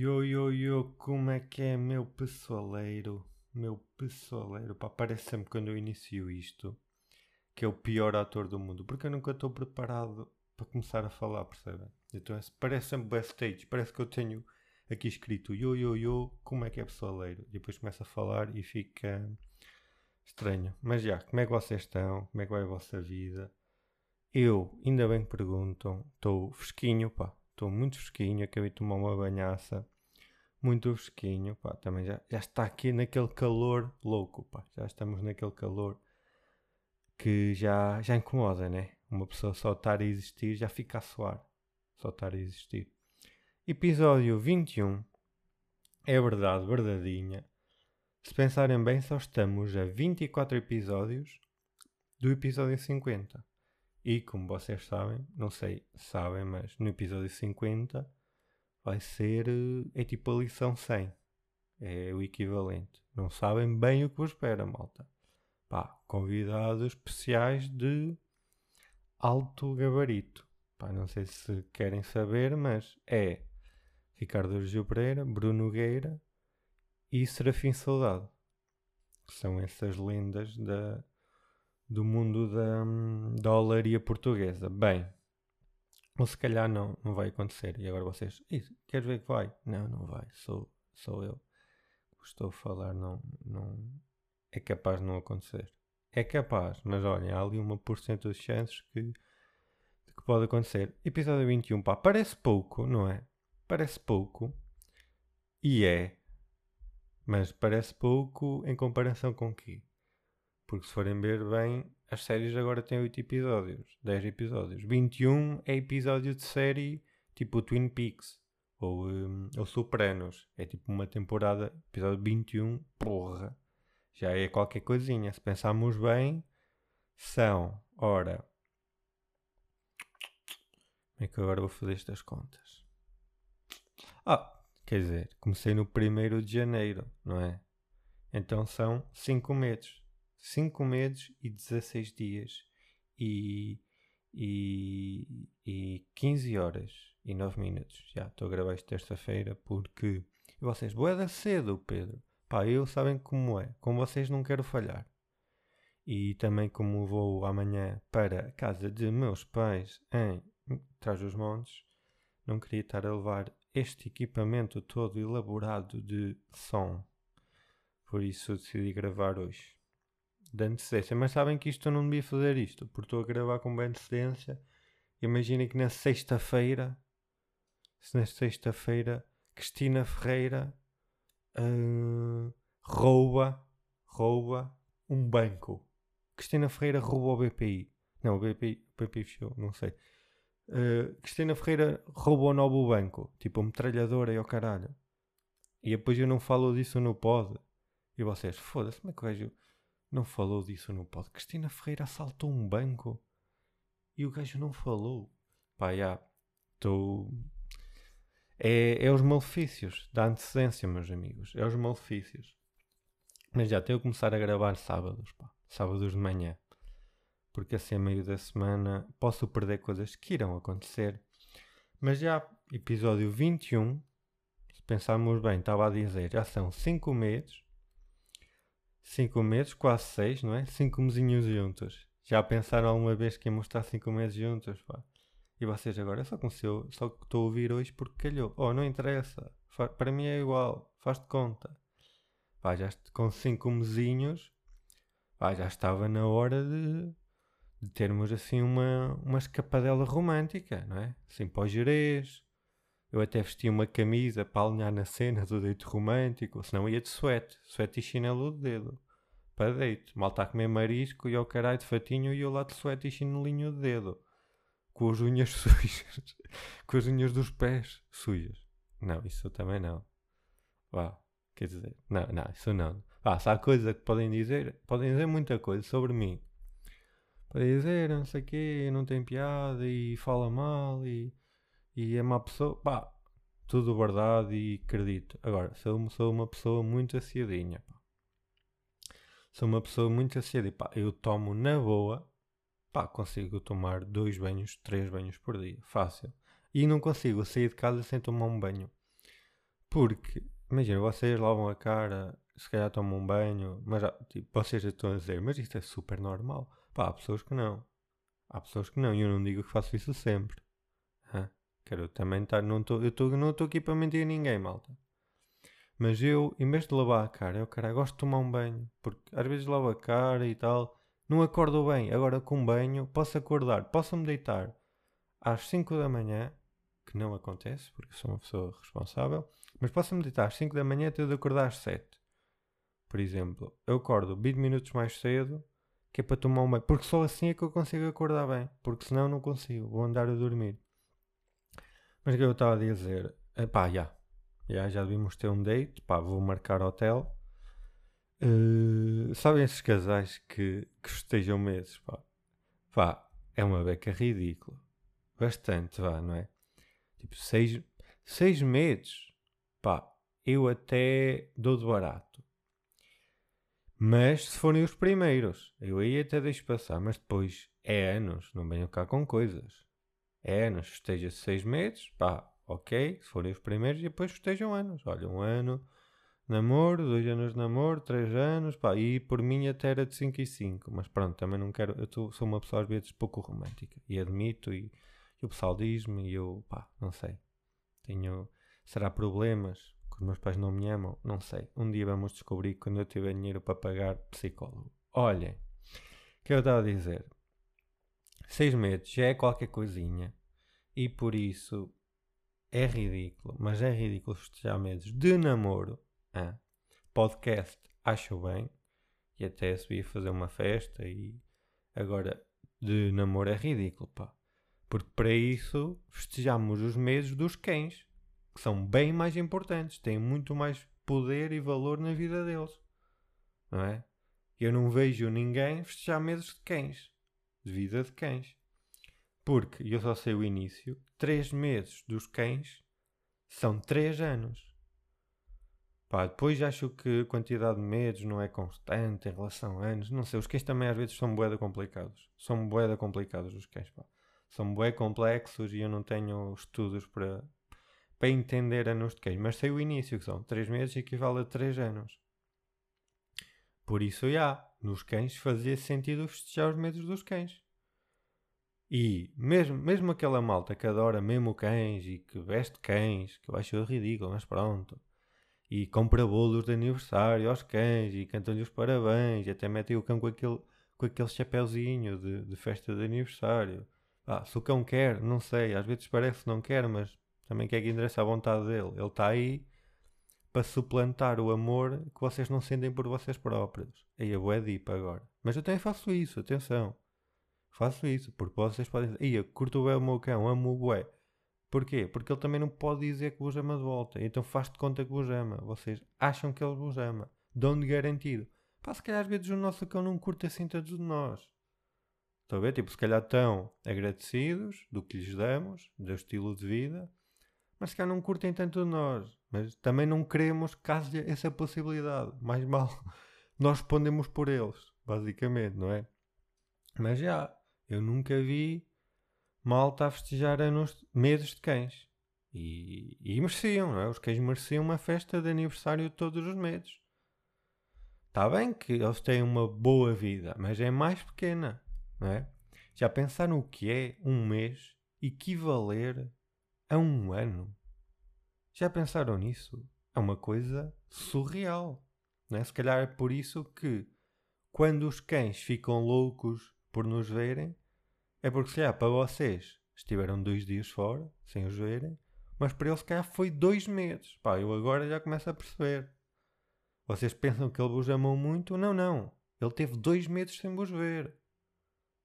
Yo, yo, yo, como é que é, meu pessoaleiro? Meu pessoaleiro, pá, parece sempre quando eu inicio isto que é o pior ator do mundo, porque eu nunca estou preparado para começar a falar, percebem? Então é, parece sempre backstage, parece que eu tenho aqui escrito yo, yo, yo, como é que é pessoaleiro? E depois começo a falar e fica estranho. Mas já, como é que vocês estão? Como é que vai a vossa vida? Eu, ainda bem que perguntam, estou fresquinho, pá, estou muito fresquinho, acabei de tomar uma banhaça, muito fresquinho, pá, também já, já está aqui naquele calor louco, pá, já estamos naquele calor que já, já incomoda, né? Uma pessoa só estar a existir já fica a suar, só estar a existir. Episódio 21, é verdade, verdadeinha. Se pensarem bem, só estamos a 24 episódios do episódio 50. E como vocês sabem, não sei se sabem, mas no episódio 50 vai ser. Eh, é tipo a lição 100. É o equivalente. Não sabem bem o que vos espera, malta. Pá, convidados especiais de alto gabarito. Pá, não sei se querem saber, mas é Ricardo Gil Pereira, Bruno Nogueira e Serafim Soldado. São essas lendas da, do mundo da, da olaria portuguesa. Bem, ou se calhar não, não vai acontecer. E agora vocês, queres ver que vai? Não, não vai. Sou, sou eu. Estou a falar, não, não é capaz de não acontecer. É capaz, mas olhem, há ali uma porcento de chances que, que pode acontecer. Episódio 21, pá, parece pouco, não é? Parece pouco. E é. Mas parece pouco em comparação com o quê? Porque se forem ver bem, as séries agora têm 8 episódios, 10 episódios. 21 é episódio de série tipo Twin Peaks ou, um, ou Sopranos. É tipo uma temporada, episódio 21, porra. Já é qualquer coisinha. Se pensarmos bem, são, ora. Como é que agora vou fazer estas contas? Ah, quer dizer, comecei no 1 de janeiro, não é? Então são 5 meses. 5 meses e 16 dias e, e, e 15 horas e 9 minutos. Já estou a gravar isto terça-feira porque. E vocês, boeda cedo, Pedro. Pá, eu sabem como é. Com vocês não quero falhar. E também como vou amanhã para a casa de meus pais em Trás dos Montes, não queria estar a levar este equipamento todo elaborado de som. Por isso decidi gravar hoje de antecedência. Mas sabem que isto eu não devia fazer isto, porque estou a gravar com bem antecedência. Imaginem que na sexta-feira, se na sexta-feira, Cristina Ferreira uh, rouba, rouba um banco. Cristina Ferreira rouba o BPI. Não, o BPI, o BPI fechou, não sei. Uh, Cristina Ferreira roubou o novo banco. Tipo, metralhadora e ao caralho. E depois eu não falo disso no pod. E vocês, foda-se, como é que o gajo não falou disso no pod. Cristina Ferreira assaltou um banco e o gajo não falou. Pá, já, estou. É, é os malefícios da antecedência, meus amigos. É os malefícios. Mas já tenho que começar a gravar sábados, pá. Sábados de manhã. Porque assim, a meio da semana, posso perder coisas que irão acontecer. Mas já, episódio 21, se pensarmos bem, estava a dizer, já são 5 meses 5 meses, quase 6, não é? 5 mesinhos juntos. Já pensaram alguma vez que íamos estar 5 meses juntos? Pá? E vocês agora só conheceu, só estou a ouvir hoje porque calhou. Oh, não interessa. Para mim é igual. Faz de conta. Pá, já com 5 mesinhos, pá, já estava na hora de, de termos assim uma, uma escapadela romântica, não é? Assim para o gerês. Eu até vestia uma camisa para alinhar na cena do deito romântico, senão ia de suete, suete e chinelo de dedo. Para deito. Mal está a comer marisco e ao caralho de fatinho e eu lá de suete e chinelinho de dedo. Com as unhas sujas. com as unhas dos pés sujas. Não, isso também não. Vá, quer dizer, não, não, isso não. Vá, se há coisa que podem dizer, podem dizer muita coisa sobre mim. Podem dizer, não sei o quê, não tem piada e fala mal e e é uma pessoa, pá, tudo verdade e acredito. Agora, sou, sou uma pessoa muito aciadinha, pá. Sou uma pessoa muito aciada pá, eu tomo na boa, pá, consigo tomar dois banhos, três banhos por dia, fácil. E não consigo sair de casa sem tomar um banho. Porque, imagina, vocês lavam a cara, se calhar tomam um banho, mas tipo, vocês estão a dizer, mas isto é super normal. Pá, há pessoas que não. Há pessoas que não, e eu não digo que faço isso sempre. Hã? Quero também estar, não estou não aqui para mentir a ninguém, malta. Mas eu, em vez de lavar a cara, eu, cara, gosto de tomar um banho. Porque às vezes lavo a cara e tal, não acordo bem. Agora com banho, posso acordar, posso-me deitar às 5 da manhã, que não acontece, porque sou uma pessoa responsável, mas posso-me deitar às 5 da manhã e de acordar às 7. Por exemplo, eu acordo 20 minutos mais cedo, que é para tomar um banho, porque só assim é que eu consigo acordar bem, porque senão não consigo, vou andar a dormir. Mas o que eu estava a dizer? Pá, já. Já, devíamos ter um date, pá, vou marcar hotel. Uh, sabem esses casais que, que festejam meses, pá? Pá, é uma beca ridícula. Bastante, vá, não é? Tipo, seis, seis meses, pá, eu até dou de barato. Mas se forem os primeiros, eu aí até deixo passar, mas depois é anos, não venham cá com coisas. É anos, festeja seis meses, pá, ok, se forem os primeiros, e depois festejam anos. Olha, um ano namoro, dois anos de namoro, três anos, pá, e por mim até era de 5 e 5, mas pronto, também não quero, eu tô, sou uma pessoa às vezes pouco romântica, e admito, e, e o pessoal diz-me, e eu, pá, não sei, tenho, será problemas, que os meus pais não me amam, não sei, um dia vamos descobrir quando eu tiver dinheiro para pagar psicólogo. Olhem, o que eu estava a dizer, seis meses já é qualquer coisinha, e por isso é ridículo, mas é ridículo festejar meses de namoro, ah, podcast acho bem. E até se fazer uma festa e agora de namoro é ridículo, pá. Porque para isso festejamos os meses dos cães, que são bem mais importantes, têm muito mais poder e valor na vida deles. Não é? Eu não vejo ninguém festejar meses de cães, de vida de cães. Porque eu só sei o início, três meses dos cães são três anos. Pá, depois acho que a quantidade de medos não é constante em relação a anos. Não sei, os cães também às vezes são boeda complicados. São boeda complicados os cães, pá. São bué complexos e eu não tenho estudos para, para entender anos de cães. Mas sei o início, que são 3 meses equivale a 3 anos. Por isso, já, nos cães fazia sentido festejar os medos dos cães. E mesmo, mesmo aquela malta que adora mesmo cães e que veste cães, que eu acho ridículo, mas pronto e compra bolos de aniversário aos cães e cantam-lhe os parabéns e até metem o cão com aquele, com aquele chapéuzinho de, de festa de aniversário. Ah, se o cão quer, não sei, às vezes parece que não quer, mas também quer que endereça a vontade dele. Ele está aí para suplantar o amor que vocês não sentem por vocês próprios. Aí eu vou é deep agora. Mas eu também faço isso, atenção. Faço isso, porque vocês podem dizer, eu curto bem o meu cão, amo o bué. Porquê? Porque ele também não pode dizer que vos ama de volta. Então faz de conta que vos ama. Vocês acham que ele vos ama. Dão-de garantido. Pá, se calhar às vezes o nosso cão não curte assim todos de nós. Estão a ver? Tipo, se calhar estão agradecidos do que lhes damos, do estilo de vida, mas se calhar não curtem tanto de nós. Mas também não queremos que haja essa possibilidade. Mais mal, nós respondemos por eles, basicamente, não é? Mas já, eu nunca vi malta a festejar anos, meses de cães. E, e mereciam, não é? Os cães mereciam uma festa de aniversário todos os meses. Está bem que eles têm uma boa vida, mas é mais pequena, não é? Já pensaram o que é um mês equivaler a um ano? Já pensaram nisso? É uma coisa surreal. Não é? Se calhar é por isso que, quando os cães ficam loucos por nos verem, é porque, se calhar, para vocês estiveram dois dias fora, sem os verem, mas para eles, se calhar, foi dois meses. Pá, eu agora já começo a perceber. Vocês pensam que ele vos amou muito? Não, não. Ele teve dois meses sem vos ver.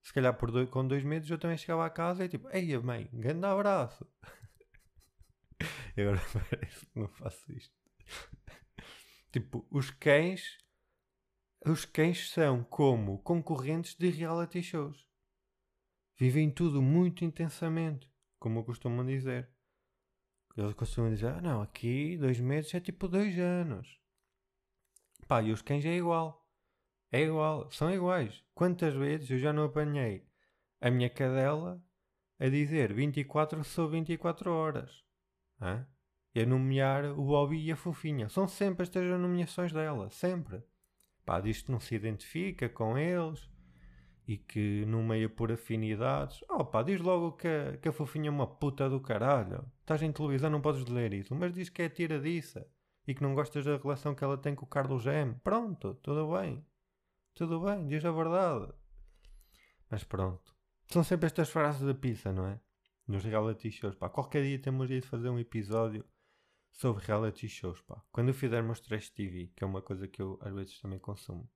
Se calhar dois, com dois meses eu também chegava a casa e tipo, ei mãe, grande abraço. e agora parece que não faço isto. tipo, os cães. Os cães são como concorrentes de reality shows. Vivem tudo muito intensamente, como costumam dizer. Eles costumam dizer, ah não, aqui dois meses é tipo dois anos. Pá, e os cães é igual. É igual, são iguais. Quantas vezes eu já não apanhei a minha cadela a dizer 24 sobre 24 horas? Hã? é nomear o Bobby e a Fofinha. São sempre estas as nomeações dela, sempre. Pá, diz que não se identifica com eles e que nomeia por afinidades. Oh pá, diz logo que a, que a Fofinha é uma puta do caralho. Estás em televisão, não podes ler isso. Mas diz que é tiradiça e que não gostas da relação que ela tem com o Carlos M. Pronto, tudo bem. Tudo bem, diz a verdade. Mas pronto. São sempre estas frases da pizza, não é? Nos reality shows, pá. Qualquer dia temos de fazer um episódio sobre reality shows, pá. Quando eu fizer meus trash TV, que é uma coisa que eu às vezes também consumo.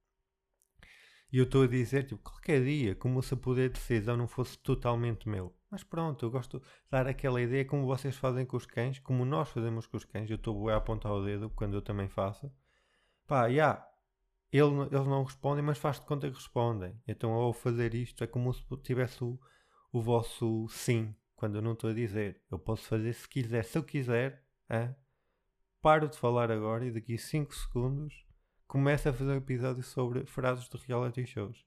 E eu estou a dizer, tipo, qualquer dia, como se o poder de decisão não fosse totalmente meu. Mas pronto, eu gosto de dar aquela ideia como vocês fazem com os cães, como nós fazemos com os cães. Eu estou a apontar o dedo quando eu também faço. Pá, já, yeah, ele, eles não respondem, mas faz de conta que respondem. Então, ao fazer isto, é como se tivesse o, o vosso sim, quando eu não estou a dizer. Eu posso fazer se quiser. Se eu quiser, é? Paro de falar agora e daqui a 5 segundos começo a fazer um episódio sobre frases de reality shows.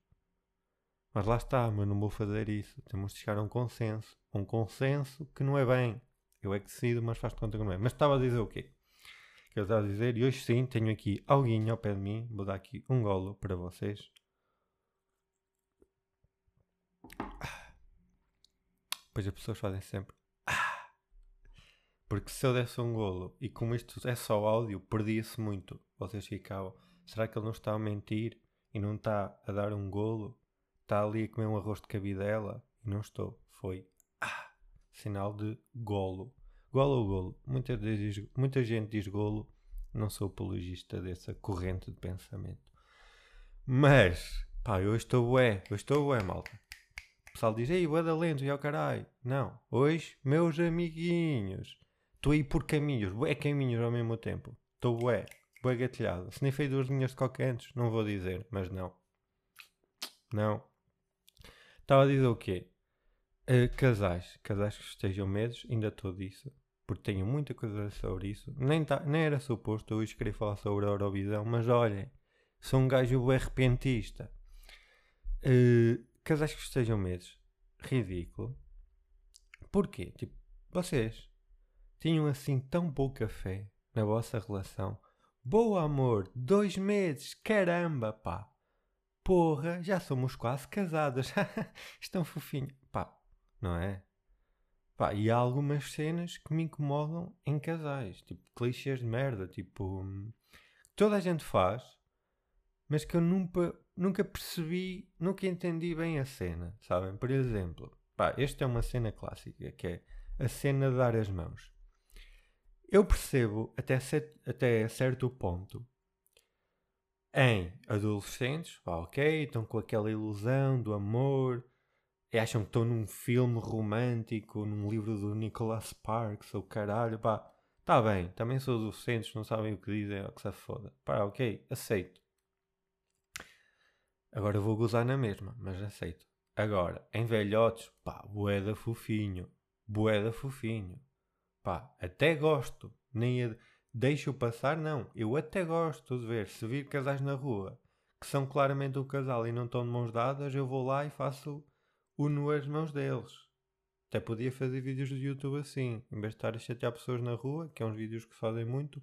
Mas lá está, mas não vou fazer isso. Temos de chegar a um consenso. Um consenso que não é bem. Eu é que decido, mas faz de conta que não é. Mas estava a dizer o quê? que eu estava a dizer. E hoje sim tenho aqui alguém ao pé de mim. Vou dar aqui um golo para vocês. Pois as pessoas fazem sempre. Porque se eu desse um golo e como isto é só áudio, perdia-se muito. Vocês ficavam. Será que ele não está a mentir e não está a dar um golo? Está ali a comer um arroz de cabidela? E não estou. Foi. Ah, sinal de golo. Golo ou golo? Muita, diz, muita gente diz golo. Não sou apologista dessa corrente de pensamento. Mas, pá, eu estou bué. Eu estou bué, malta. O pessoal diz, ei, bué da lento, e ao caralho. Não. Hoje, meus amiguinhos. Estou aí por caminhos. Bué caminhos ao mesmo tempo. Estou bué. Bué gatilhado. Se nem fei duas linhas de coque antes, não vou dizer. Mas não. Não. Estava a dizer o quê? Uh, casais. Casais que estejam medos. Ainda estou disso porque tenho muita coisa sobre isso. Nem, tá, nem era suposto eu querer falar sobre a Eurovisão, mas olhem, sou um gajo bem repentista. Uh, casais que estejam meses, ridículo. Porquê? Tipo, vocês tinham assim tão pouca fé na vossa relação. Boa amor, dois meses, caramba, pá. Porra, já somos quase casados. Estão fofinhos. Pá, não é? Pá, e há algumas cenas que me incomodam em casais, tipo clichês de merda, tipo. Toda a gente faz, mas que eu nunca, nunca percebi, nunca entendi bem a cena, sabem? Por exemplo, pá, esta é uma cena clássica, que é a cena de dar as mãos. Eu percebo até, até certo ponto em adolescentes, ok, estão com aquela ilusão do amor, e acham que estão num filme romântico, num livro do Nicholas Sparks, ou caralho, pá, tá bem, também sou docentes, não sabem o que dizem, ou que se foda. Pá, ok, aceito. Agora vou gozar na mesma, mas aceito. Agora, em velhotes, pá, boeda fofinho, boeda fofinho. Pá, até gosto, nem deixo passar, não. Eu até gosto de ver, se vir casais na rua que são claramente um casal e não estão de mãos dadas, eu vou lá e faço uno as mãos deles. Até podia fazer vídeos do YouTube assim, em vez de estar a chatear pessoas na rua, que é uns vídeos que fazem muito.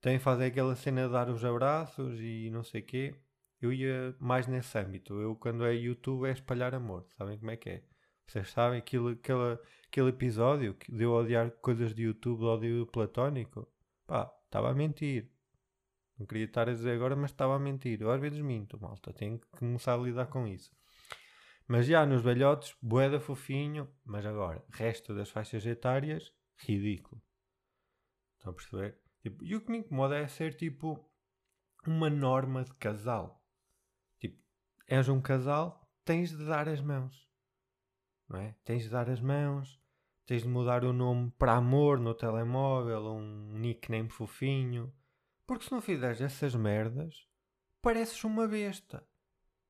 Também fazem aquela cena de dar os abraços e não sei o quê. Eu ia mais nesse âmbito. Eu, quando é YouTube, é espalhar amor. Sabem como é que é? Vocês sabem aquilo, aquele, aquele episódio que deu a odiar coisas de YouTube, ódio platónico? Pá, estava a mentir. Não queria estar a dizer agora, mas estava a mentir. Eu às vezes minto, malta. Tenho que começar a lidar com isso. Mas já nos velhotes, boeda fofinho, mas agora, resto das faixas etárias, ridículo. Estão a perceber? Tipo, e o que me incomoda é ser tipo uma norma de casal. Tipo, és um casal, tens de dar as mãos. Não é? Tens de dar as mãos, tens de mudar o nome para amor no telemóvel, um nickname fofinho. Porque se não fizeres essas merdas, pareces uma besta.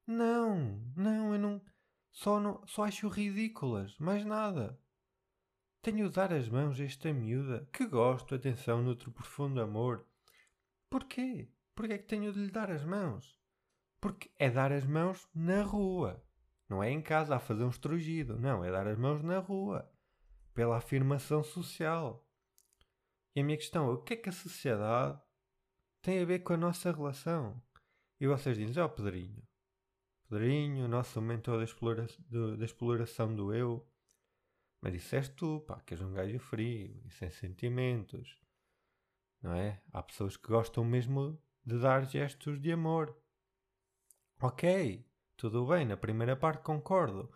Não, não, eu não. Só, não, só acho ridículas, mais nada. Tenho de dar as mãos a esta miúda, que gosto, atenção, nutro profundo amor. Porquê? Porquê é que tenho de lhe dar as mãos? Porque é dar as mãos na rua. Não é em casa a fazer um estrugido. Não, é dar as mãos na rua. Pela afirmação social. E a minha questão é: o que é que a sociedade tem a ver com a nossa relação? E vocês dizem: ó, oh, Pedrinho, Pedrinho, nosso mentor da, da exploração do eu. Mas és tu, pá, que és um gajo frio e sem sentimentos. Não é? Há pessoas que gostam mesmo de dar gestos de amor. Ok, tudo bem, na primeira parte concordo.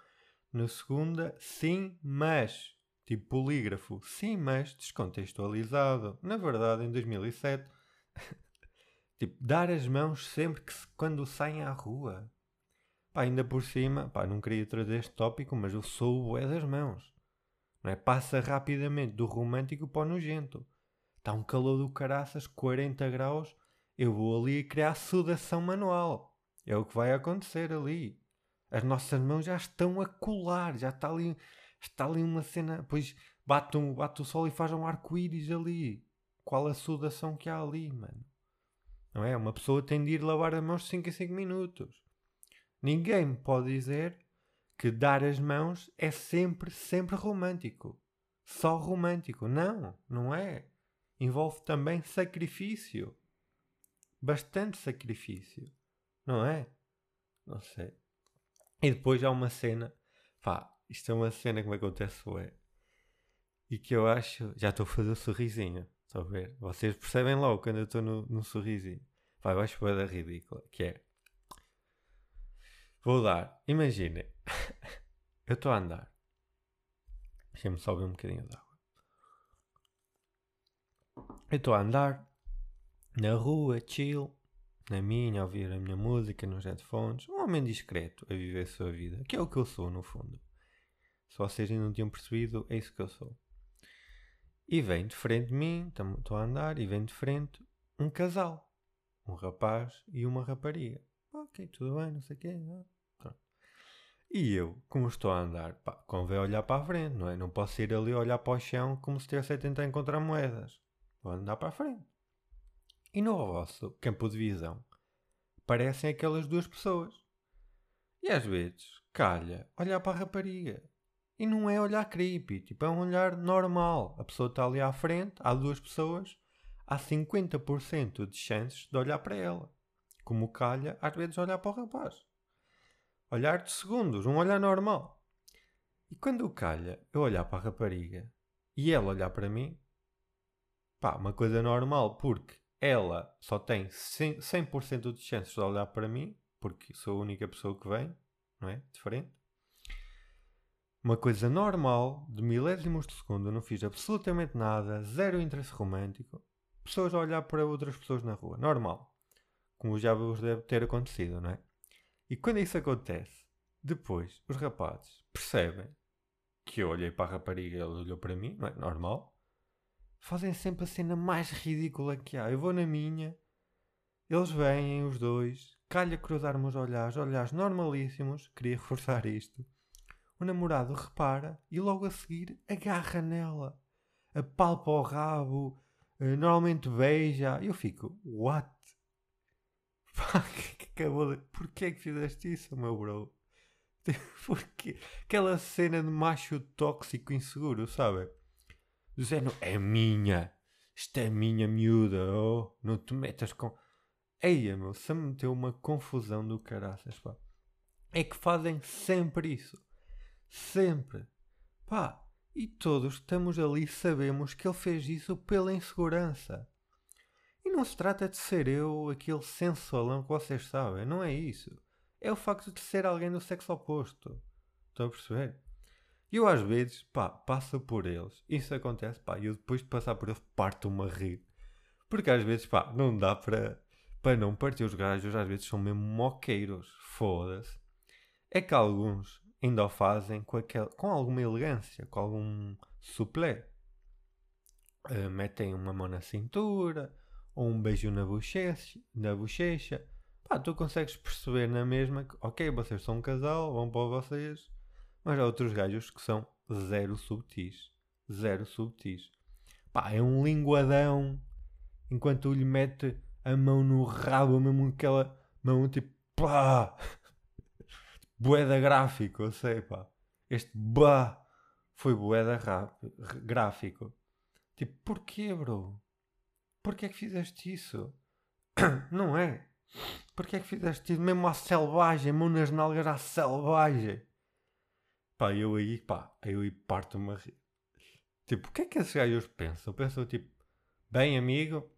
Na segunda, sim, mas. Tipo polígrafo, sim, mas descontextualizado. Na verdade, em 2007, tipo, dar as mãos sempre que se, quando saem à rua. Pá, ainda por cima, pá, não queria trazer este tópico, mas eu sou o bué das mãos. Não é? Passa rapidamente do romântico para o nojento. Está um calor do caraças, 40 graus, eu vou ali criar sudação manual. É o que vai acontecer ali. As nossas mãos já estão a colar, já está ali, está ali uma cena. Pois bate, um, bate o sol e faz um arco-íris ali. Qual a sudação que há ali, mano? Não é? Uma pessoa tem de ir lavar as mãos 5 em 5 minutos. Ninguém pode dizer que dar as mãos é sempre, sempre romântico. Só romântico. Não, não é. Envolve também sacrifício. Bastante sacrifício. Não é? Não sei. E depois há uma cena. Pá, isto é uma cena que me acontece é E que eu acho. Já estou a fazer o sorrisinho. Estão a ver? Vocês percebem logo quando eu estou no, no sorrisinho. Pá, eu acho da ridícula. Que é. Vou dar. Imaginem. eu estou a andar. Deixa-me só um bocadinho de água. Eu estou a andar na rua, chill na minha, a ouvir a minha música nos headphones, um homem discreto a viver a sua vida, que é o que eu sou no fundo. Se vocês ainda não tinham percebido, é isso que eu sou. E vem de frente de mim, estou a andar, e vem de frente um casal, um rapaz e uma rapariga. Ok, tudo bem, não sei o quê. E eu, como estou a andar, pá, convém olhar para a frente, não é? Não posso ir ali olhar para o chão como se estivesse a tentar encontrar moedas. Vou andar para a frente. E no vosso campo de visão parecem aquelas duas pessoas. E às vezes calha olhar para a rapariga. E não é olhar creepy, tipo, é um olhar normal. A pessoa está ali à frente, há duas pessoas, há 50% de chances de olhar para ela. Como calha, às vezes olhar para o rapaz. Olhar de segundos, um olhar normal. E quando calha eu olhar para a rapariga e ela olhar para mim, pá, uma coisa normal, porque ela só tem 100% de chances de olhar para mim, porque sou a única pessoa que vem, não é? Diferente. Uma coisa normal, de milésimos de segundo, eu não fiz absolutamente nada, zero interesse romântico. Pessoas a olhar para outras pessoas na rua, normal. Como já vos deve ter acontecido, não é? E quando isso acontece, depois os rapazes percebem que eu olhei para a rapariga e ela olhou para mim, não é? Normal fazem sempre a cena mais ridícula que há. Eu vou na minha, eles vêm, os dois, calha cruzar-me os olhares, olhares normalíssimos, queria reforçar isto. O namorado repara e logo a seguir agarra nela, apalpa o rabo, eh, normalmente beija. Eu fico, what? Pá, que acabou de... Porquê é que fizeste isso, meu bro? Porque aquela cena de macho tóxico inseguro, sabe? Do género, é minha, isto é minha miúda, oh, não te metas com. Eia, meu, se me meteu uma confusão do caraças, pá. É que fazem sempre isso. Sempre. Pá, e todos estamos ali sabemos que ele fez isso pela insegurança. E não se trata de ser eu aquele sensualão que vocês sabem, não é isso. É o facto de ser alguém do sexo oposto. Estão a perceber? Eu às vezes, pá, passo por eles. Isso acontece, pá, e eu depois de passar por eles parto-me a rir. Porque às vezes, pá, não dá para, para não partir os gajos, às vezes são mesmo moqueiros. Foda-se. É que alguns ainda o fazem com, aquel, com alguma elegância, com algum suplé. Uh, metem uma mão na cintura, ou um beijo na bochecha, na bochecha. Pá, tu consegues perceber na mesma que, ok, vocês são um casal, vão para vocês mas há outros gajos que são zero subtis. Zero subtis. Pá, é um linguadão. Enquanto lhe mete a mão no rabo, mesmo aquela mão tipo pá. Boeda gráfico, eu sei, pá. Este bah foi boeda gráfico. Tipo, porquê, bro? Porquê é que fizeste isso? Não é? Porquê é que fizeste isso? Mesmo à selvagem, mão nas nalgas à selvagem. Pá, eu aí, pá, eu aí parto-me a rir. Tipo, o que é que esses gajos pensam? Pensam tipo, bem amigo,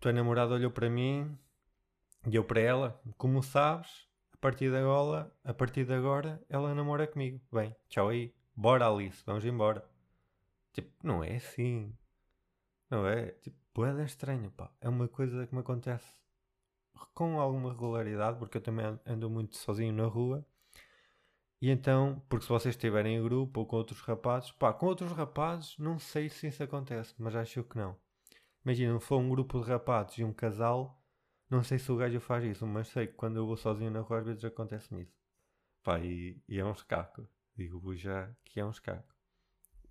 tua namorada olhou para mim e eu para ela, como sabes, a partir de agora, a partir de agora, ela namora comigo. Bem, tchau aí, bora Alice, vamos embora. Tipo, não é assim. Não é? Tipo, boeda estranha, pá. É uma coisa que me acontece com alguma regularidade, porque eu também ando muito sozinho na rua. E então, porque se vocês estiverem em grupo ou com outros rapazes, pá, com outros rapazes, não sei se isso acontece, mas acho que não. Imagina, se for um grupo de rapazes e um casal, não sei se o gajo faz isso, mas sei que quando eu vou sozinho na rua às vezes acontece-me isso. Pá, e, e é um escaco. Digo-vos já que é um escaco.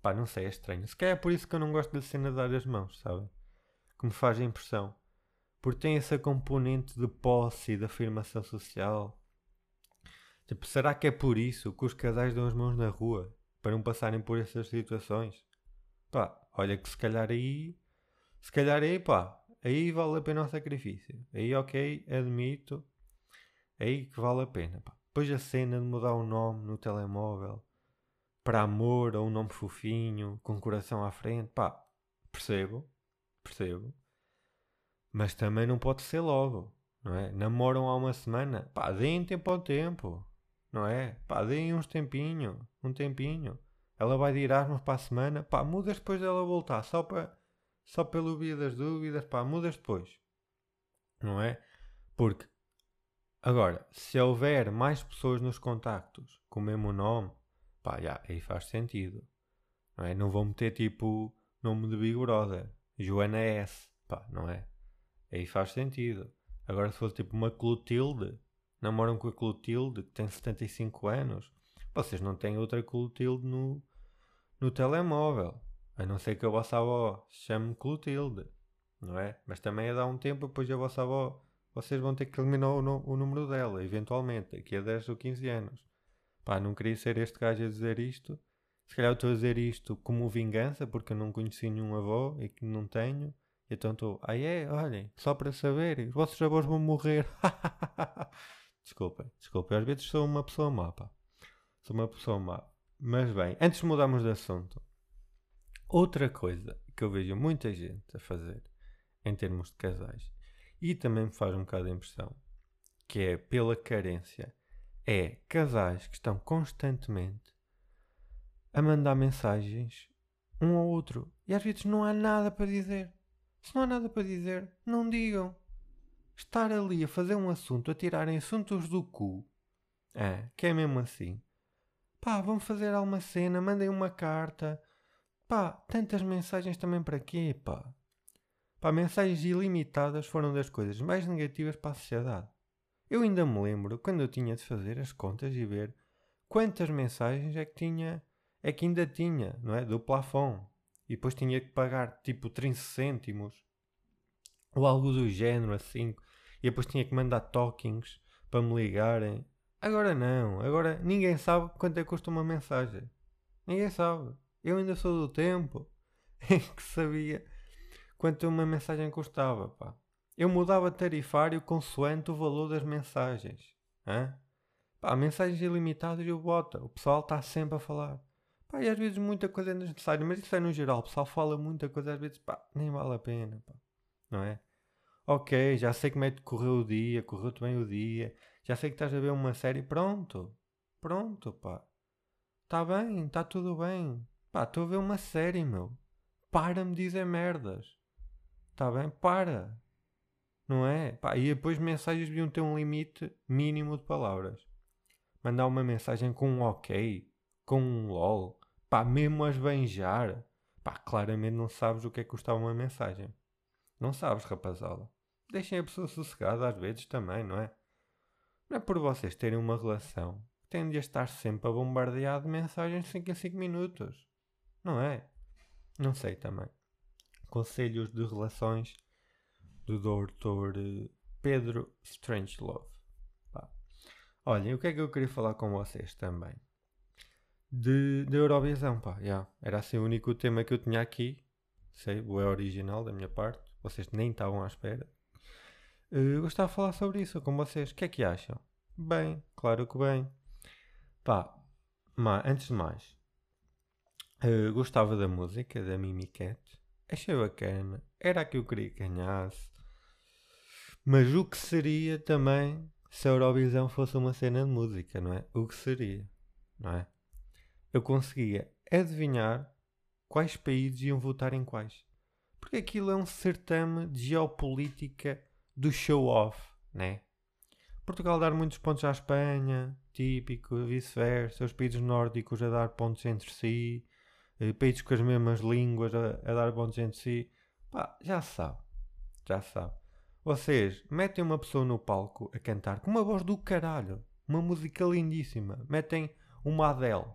Pá, não sei, é estranho. Se calhar é por isso que eu não gosto de cena de dar as mãos, sabem? Que me faz a impressão. Porque tem essa componente de posse e de afirmação social. Tipo, será que é por isso que os casais dão as mãos na rua? Para não passarem por essas situações? Pá, olha que se calhar aí... Se calhar aí, pá, aí vale a pena o sacrifício. Aí, ok, admito. Aí que vale a pena, pá. Depois a cena de mudar o nome no telemóvel para amor ou um nome fofinho, com coração à frente, pá, percebo, percebo. Mas também não pode ser logo, não é? Namoram há uma semana, pá, deem tempo ao tempo, não é? Pá, deem uns tempinho, um tempinho. Ela vai de Erasmus para a semana, pá, mudas depois dela voltar, só para, só pelo via das dúvidas, pá, mudas depois, não é? Porque, agora, se houver mais pessoas nos contactos com o mesmo nome, pá, já, aí faz sentido. Não, é? não vou meter tipo nome de Big Brother, Joana S, pá, não é? Aí faz sentido. Agora se fosse tipo uma Clotilde, namoram com a Clotilde, que tem 75 anos, vocês não têm outra Clotilde no, no telemóvel. A não ser que a vossa avó se chame Clotilde, não é? Mas também a dar um tempo, depois a vossa avó, vocês vão ter que eliminar o, o número dela, eventualmente, daqui a 10 ou 15 anos. Pá, não queria ser este gajo a dizer isto. Se calhar estou a dizer isto como vingança, porque eu não conheci nenhum avô e que não tenho. Então estou, ah é, olhem, só para saber, os vossos avós vão morrer. desculpem, desculpem, às vezes sou uma pessoa má, pá. Sou uma pessoa má. Mas bem, antes de mudarmos de assunto, outra coisa que eu vejo muita gente a fazer em termos de casais e também me faz um bocado de impressão, que é pela carência é casais que estão constantemente a mandar mensagens um ao outro e às vezes não há nada para dizer. Se não há nada para dizer, não digam. Estar ali a fazer um assunto, a tirarem assuntos do cu, é, que é mesmo assim. Pá, vão fazer alguma cena, mandem uma carta. Pá, tantas mensagens também para quê, pá? Pá, mensagens ilimitadas foram das coisas mais negativas para a sociedade. Eu ainda me lembro quando eu tinha de fazer as contas e ver quantas mensagens é que tinha, é que ainda tinha, não é? Do plafond. E depois tinha que pagar tipo 30 cêntimos ou algo do género assim. E depois tinha que mandar tokens para me ligarem. Agora não, agora ninguém sabe quanto é que custa uma mensagem. Ninguém sabe. Eu ainda sou do tempo em que sabia quanto uma mensagem custava, pá. Eu mudava tarifário consoante o valor das mensagens. Hã? Pá, mensagens ilimitadas eu boto. O pessoal está sempre a falar. Pá, e às vezes muita coisa é necessária, mas isso é no geral. O pessoal fala muita coisa, às vezes, pá, nem vale a pena, pá. Não é? Ok, já sei como é que correu o dia, correu-te bem o dia. Já sei que estás a ver uma série. Pronto. Pronto, pá. Está bem, está tudo bem. Pá, estou a ver uma série, meu. Para-me dizer merdas. Está bem? Para. Não é? Pá, e depois mensagens deviam ter um limite mínimo de palavras. Mandar uma mensagem com um ok, com um lol, pá, mesmo a esbanjar. Pá, claramente não sabes o que é que custava uma mensagem. Não sabes, rapazada. Deixem a pessoa sossegada às vezes também, não é? Não é por vocês terem uma relação que têm de estar sempre a bombardear de mensagens de 5 em 5 minutos. Não é? Não sei também. Conselhos de relações do Dr. Eh, Pedro Strangelove. Olhem, o que é que eu queria falar com vocês também? De, de Eurovisão, pá. Yeah. Era assim o único tema que eu tinha aqui. sei, é original da minha parte, vocês nem estavam à espera. Uh, gostava de falar sobre isso com vocês. O que é que acham? Bem, claro que bem. Pá, mas, antes de mais, uh, gostava da música da Mimi Cat. Achei bacana. Era a que eu queria que ganhasse. Mas o que seria também se a Eurovisão fosse uma cena de música, não é? O que seria, não é? Eu conseguia adivinhar quais países iam votar em quais. Porque aquilo é um certame de geopolítica do show-off, né? Portugal dar muitos pontos à Espanha, típico, vice-versa, os países nórdicos a dar pontos entre si, eh, países com as mesmas línguas a, a dar pontos entre si. Pá, já sabe, já sabe. Vocês metem uma pessoa no palco a cantar com uma voz do caralho, uma música lindíssima. Metem uma Adele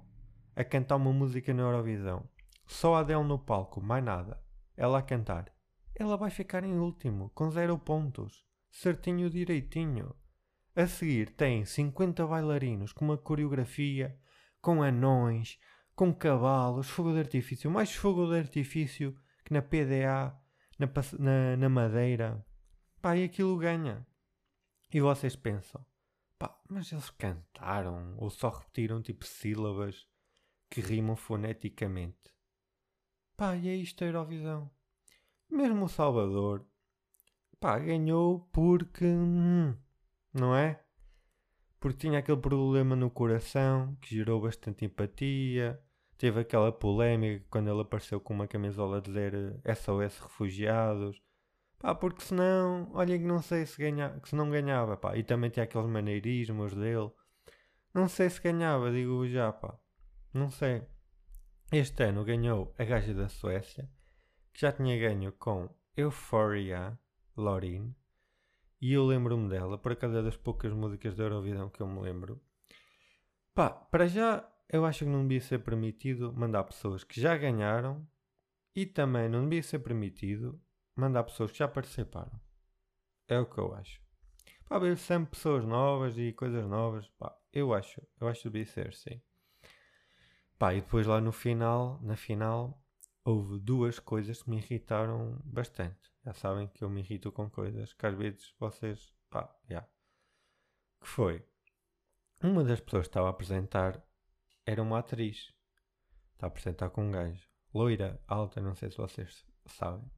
a cantar uma música na Eurovisão. Só a Adele no palco, mais nada. Ela a cantar. Ela vai ficar em último, com zero pontos. Certinho direitinho. A seguir tem 50 bailarinos com uma coreografia, com anões, com cavalos, fogo de artifício, mais fogo de artifício que na PDA, na, na, na Madeira. Pá, e aquilo ganha. E vocês pensam, pá, mas eles cantaram ou só repetiram tipo sílabas que rimam foneticamente. Pá, e é isto a Eurovisão. Mesmo o Salvador, pá, ganhou porque. Hum, não é? Porque tinha aquele problema no coração que gerou bastante empatia. Teve aquela polémica quando ele apareceu com uma camisola a dizer SOS Refugiados. Pá, porque senão, olha que não sei se, ganha, se não ganhava, pá. E também tinha aqueles maneirismos dele. Não sei se ganhava, digo já, pá. Não sei. Este ano ganhou a gaja da Suécia, que já tinha ganho com Euphoria, Lorin. E eu lembro-me dela, por acaso é das poucas músicas da Eurovisão que eu me lembro. Pá, para já eu acho que não devia ser permitido mandar pessoas que já ganharam e também não devia ser permitido mandar pessoas que já participaram. É o que eu acho. Pá, ver sempre pessoas novas e coisas novas. Pá, eu acho, eu acho que devia ser, sim. Pá, e depois lá no final, na final, houve duas coisas que me irritaram bastante. Já sabem que eu me irrito com coisas que às vezes vocês, pá, já. Que foi, uma das pessoas que estava a apresentar era uma atriz. Está a apresentar com um gajo. Loira, alta, não sei se vocês sabem.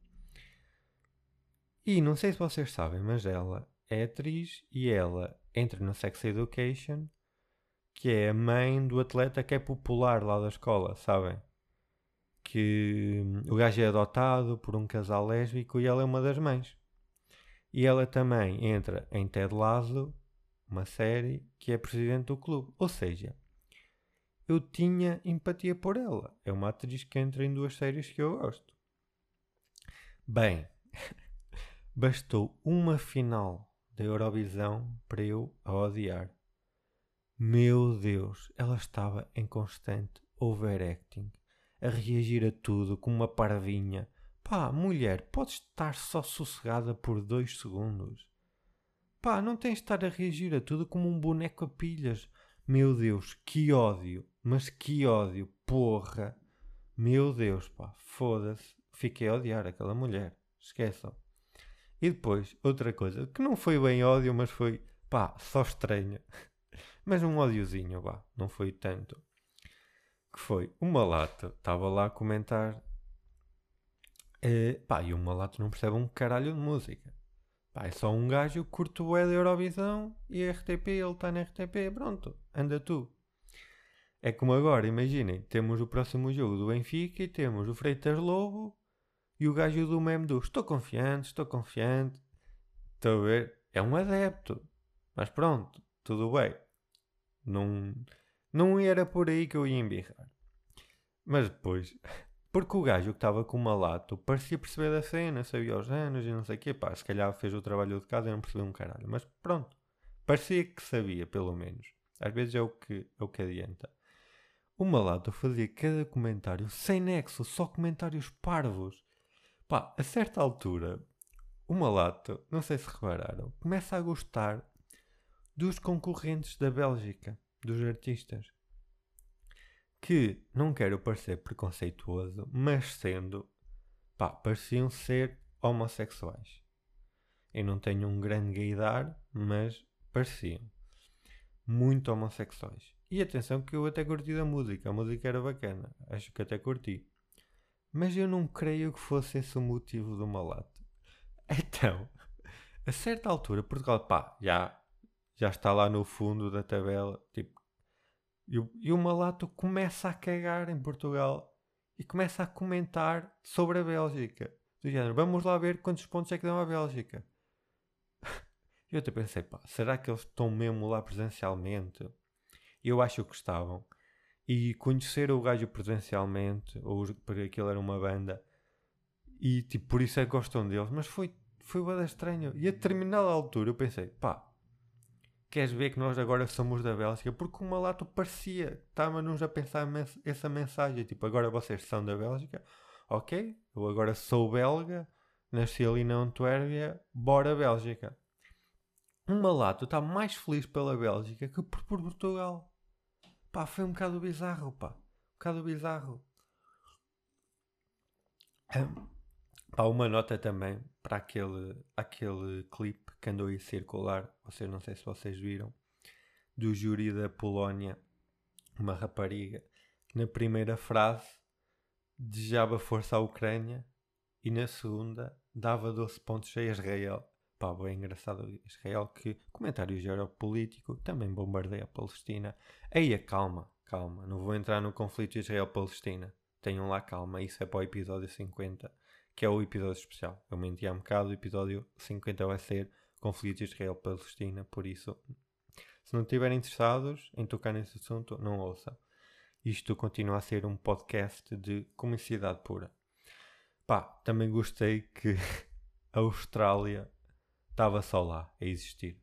E não sei se vocês sabem, mas ela é atriz e ela entra no Sex Education que é a mãe do atleta que é popular lá da escola, sabem? Que hum, o gajo é adotado por um casal lésbico e ela é uma das mães. E ela também entra em Ted Lasso, uma série, que é presidente do clube. Ou seja, eu tinha empatia por ela. É uma atriz que entra em duas séries que eu gosto. Bem, bastou uma final da Eurovisão para eu a odiar. Meu Deus, ela estava em constante overacting, a reagir a tudo como uma parvinha. Pá, mulher, podes estar só sossegada por dois segundos. Pá, não tens de estar a reagir a tudo como um boneco a pilhas. Meu Deus, que ódio, mas que ódio, porra. Meu Deus, pá, foda-se. Fiquei a odiar aquela mulher. Esqueçam. E depois, outra coisa, que não foi bem ódio, mas foi, pá, só estranho. Mas um ódiozinho, vá, não foi tanto. Que foi, o Malato estava lá a comentar. Uh, pá, e o Malato não percebe um caralho de música. Pá, é só um gajo que curte o da Eurovisão e RTP, ele está na RTP, pronto, anda tu. É como agora, imaginem, temos o próximo jogo do Benfica e temos o Freitas Lobo e o gajo do meme do estou confiante, estou confiante. Estou a ver? É um adepto. Mas pronto, tudo bem. Não, não era por aí que eu ia embirrar. Mas depois, porque o gajo que estava com uma lato parecia perceber da cena, sabia os anos e não sei o quê, pá, se calhar fez o trabalho de casa e não percebeu um caralho. Mas pronto, parecia que sabia, pelo menos. Às vezes é o que, é o que adianta. O Malato fazia cada comentário sem nexo, só comentários parvos. Pá, a certa altura, o Malato, não sei se repararam, começa a gostar dos concorrentes da Bélgica, dos artistas. Que não quero parecer preconceituoso, mas sendo, pá, pareciam ser homossexuais. Eu não tenho um grande gaydar, mas pareciam muito homossexuais. E atenção que eu até curti da música, a música era bacana, acho que até curti. Mas eu não creio que fosse esse o motivo do malato. Então, a certa altura, Portugal, pá, já, já está lá no fundo da tabela, tipo, e o, e o malato começa a cagar em Portugal e começa a comentar sobre a Bélgica. Do género, vamos lá ver quantos pontos é que dão a Bélgica. Eu até pensei, pá, será que eles estão mesmo lá presencialmente? Eu acho que estavam. E conhecer o gajo presencialmente, ou porque aquilo era uma banda, e tipo, por isso é que gostam deles, mas foi, foi bada estranho. E a determinada altura eu pensei, pá, queres ver que nós agora somos da Bélgica? Porque o malato parecia, estava-nos a pensar essa mensagem, tipo, agora vocês são da Bélgica, ok, eu agora sou belga, nasci ali na Antuérvia, bora Bélgica. Um malato está mais feliz pela Bélgica que por, por Portugal. Pá, foi um bocado bizarro, pá. Um bocado bizarro. Um, pá, uma nota também para aquele, aquele clipe que andou a circular. Vocês não sei se vocês viram. Do júri da Polónia. Uma rapariga. Que na primeira frase desejava força à Ucrânia. E na segunda dava 12 pontos a Israel pá, bem engraçado Israel que comentários geopolítico também bombardeia a Palestina. Aí calma, calma, não vou entrar no conflito Israel-Palestina. Tenham lá calma, isso é para o episódio 50, que é o episódio especial. Eu menti há um bocado, o episódio 50 vai ser conflito Israel-Palestina, por isso, se não estiverem interessados em tocar nesse assunto, não ouçam. Isto continua a ser um podcast de comicidade pura. Pá, também gostei que a Austrália estava só lá a existir.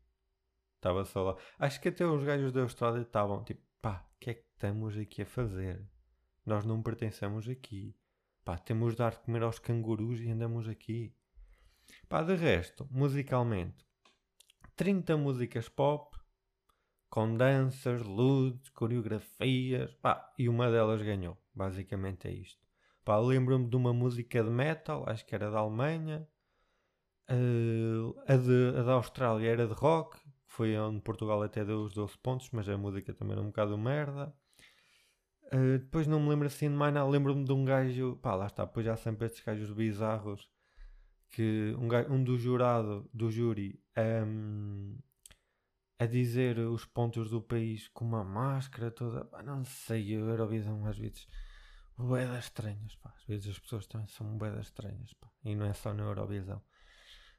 Estava só lá. Acho que até os gajos da Austrália estavam tipo, pá, o que é que estamos aqui a fazer? Nós não pertencemos aqui. Pá, temos de dar de comer aos cangurus e andamos aqui. Pá, de resto, musicalmente, 30 músicas pop, com danças, luzes, coreografias, pá, e uma delas ganhou. Basicamente é isto. Pá, lembro-me de uma música de metal, acho que era da Alemanha, Uh, a, de, a da Austrália era de rock, foi onde Portugal até deu os 12 pontos, mas a música também era um bocado merda. Uh, depois não me lembro assim de mais nada. Lembro-me de um gajo, pá, lá está, depois já sempre estes gajos bizarros. Que um, um do jurado, do júri, um, a dizer os pontos do país com uma máscara toda, não sei, a Eurovisão às vezes boedas estranhas, pá. Às vezes as pessoas também são boedas estranhas, pá. E não é só na Eurovisão.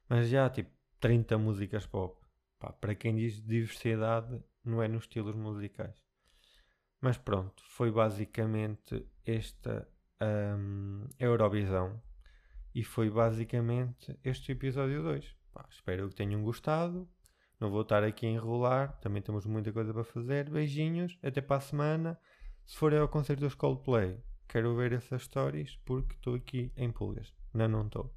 Mas já, tipo, 30 músicas pop. Pá, para quem diz diversidade, não é nos estilos musicais. Mas pronto, foi basicamente esta um, Eurovisão. E foi basicamente este episódio 2. Pá, espero que tenham gostado. Não vou estar aqui a enrolar. Também temos muita coisa para fazer. Beijinhos. Até para a semana. Se forem ao concerto dos Coldplay, quero ver essas stories porque estou aqui em pulgas. Não, não estou.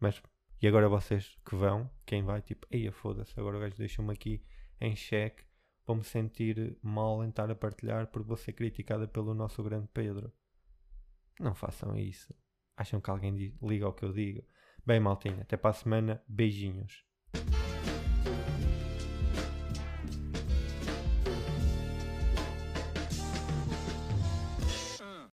Mas e agora vocês que vão, quem vai, tipo, eia foda-se, agora o gajo deixa-me aqui em xeque, vou-me sentir mal em estar a partilhar por vou ser criticada pelo nosso grande Pedro. Não façam isso. Acham que alguém liga ao que eu digo? Bem, maltinha, até para a semana, beijinhos.